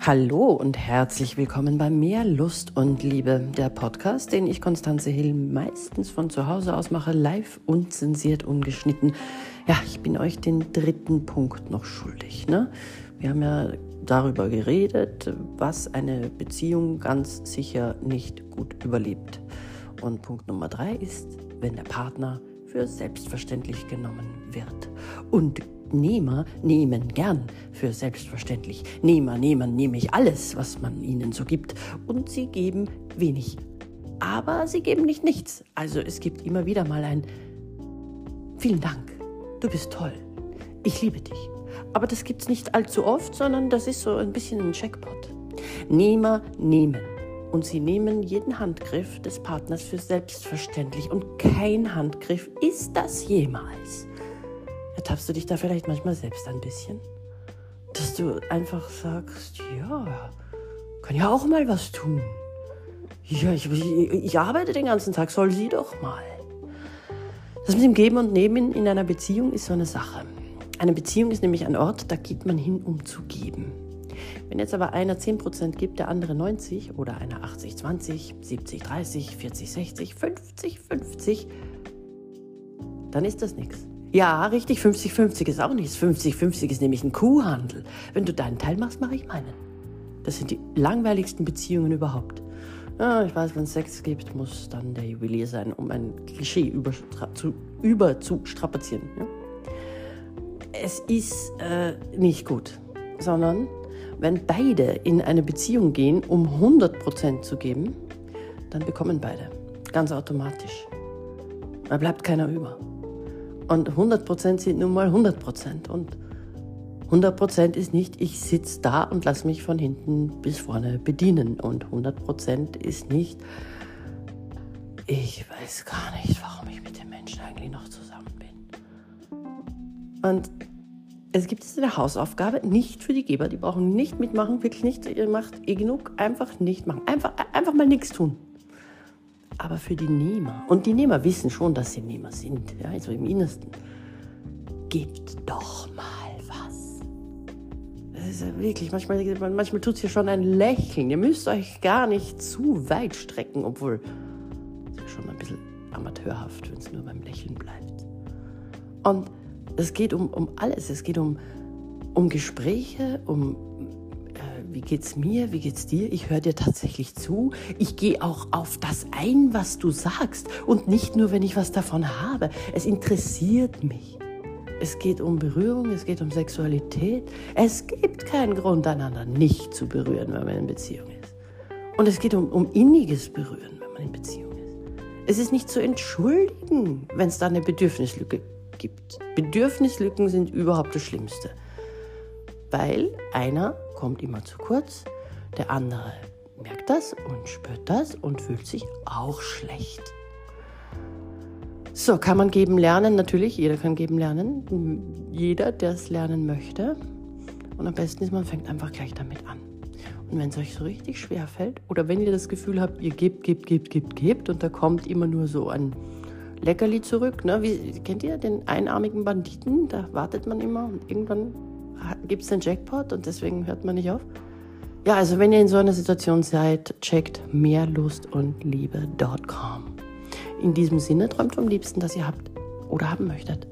Hallo und herzlich willkommen bei Mehr Lust und Liebe, der Podcast, den ich Konstanze Hill meistens von zu Hause aus mache, live, unzensiert, ungeschnitten. Ja, ich bin euch den dritten Punkt noch schuldig. Ne? Wir haben ja darüber geredet, was eine Beziehung ganz sicher nicht gut überlebt. Und Punkt Nummer drei ist, wenn der Partner für selbstverständlich genommen wird. Und Nehmer nehmen gern für selbstverständlich. Nehmer nehmen nämlich alles, was man ihnen so gibt. Und sie geben wenig. Aber sie geben nicht nichts. Also es gibt immer wieder mal ein Vielen Dank. Du bist toll. Ich liebe dich. Aber das gibt es nicht allzu oft, sondern das ist so ein bisschen ein Checkpot. Nehmer nehmen. Und sie nehmen jeden Handgriff des Partners für selbstverständlich. Und kein Handgriff ist das jemals. Ertappst du dich da vielleicht manchmal selbst ein bisschen? Dass du einfach sagst, ja, kann ja auch mal was tun. Ja, ich, ich, ich arbeite den ganzen Tag, soll sie doch mal. Das mit dem Geben und Nehmen in einer Beziehung ist so eine Sache. Eine Beziehung ist nämlich ein Ort, da geht man hin, um zu geben. Wenn jetzt aber einer 10% gibt, der andere 90 oder einer 80-20, 70-30, 40-60, 50-50, dann ist das nichts. Ja, richtig, 50-50 ist auch nichts. 50-50 ist nämlich ein Kuhhandel. Wenn du deinen Teil machst, mache ich meinen. Das sind die langweiligsten Beziehungen überhaupt. Ja, ich weiß, wenn es Sex gibt, muss dann der Juwelier sein, um ein Klischee über, zu, über zu strapazieren. Ja? Es ist äh, nicht gut, sondern wenn beide in eine Beziehung gehen, um 100% zu geben, dann bekommen beide. Ganz automatisch. Da bleibt keiner über. Und 100% sind nun mal 100%. Und 100% ist nicht, ich sitze da und lasse mich von hinten bis vorne bedienen. Und 100% ist nicht, ich weiß gar nicht, warum ich mit dem Menschen eigentlich noch zusammen bin. Und es gibt jetzt eine Hausaufgabe, nicht für die Geber, die brauchen nicht mitmachen, wirklich nicht, ihr macht eh genug, einfach nicht machen. Einfach, einfach mal nichts tun aber für die Nehmer. Und die Nehmer wissen schon, dass sie Nehmer sind, ja, also im Innersten. Gebt doch mal was. Das ist ja wirklich, manchmal, manchmal tut es hier schon ein Lächeln. Ihr müsst euch gar nicht zu weit strecken, obwohl es ist schon ein bisschen amateurhaft, wenn es nur beim Lächeln bleibt. Und es geht um, um alles. Es geht um, um Gespräche, um wie geht's mir, wie geht's dir? Ich höre dir tatsächlich zu. Ich gehe auch auf das ein, was du sagst und nicht nur, wenn ich was davon habe. Es interessiert mich. Es geht um Berührung, es geht um Sexualität. Es gibt keinen Grund, einander nicht zu berühren, wenn man in Beziehung ist. Und es geht um, um inniges Berühren, wenn man in Beziehung ist. Es ist nicht zu entschuldigen, wenn es da eine Bedürfnislücke gibt. Bedürfnislücken sind überhaupt das Schlimmste. Weil einer kommt immer zu kurz, der andere merkt das und spürt das und fühlt sich auch schlecht. So, kann man geben lernen? Natürlich, jeder kann geben lernen. Jeder, der es lernen möchte. Und am besten ist, man fängt einfach gleich damit an. Und wenn es euch so richtig schwer fällt oder wenn ihr das Gefühl habt, ihr gebt, gebt, gebt, gebt, gebt und da kommt immer nur so ein Leckerli zurück, ne? Wie, kennt ihr den einarmigen Banditen? Da wartet man immer und irgendwann gibt es den Jackpot und deswegen hört man nicht auf? Ja, also wenn ihr in so einer Situation seid, checkt mehrlustundliebe.com. In diesem Sinne träumt vom Liebsten, das ihr habt oder haben möchtet.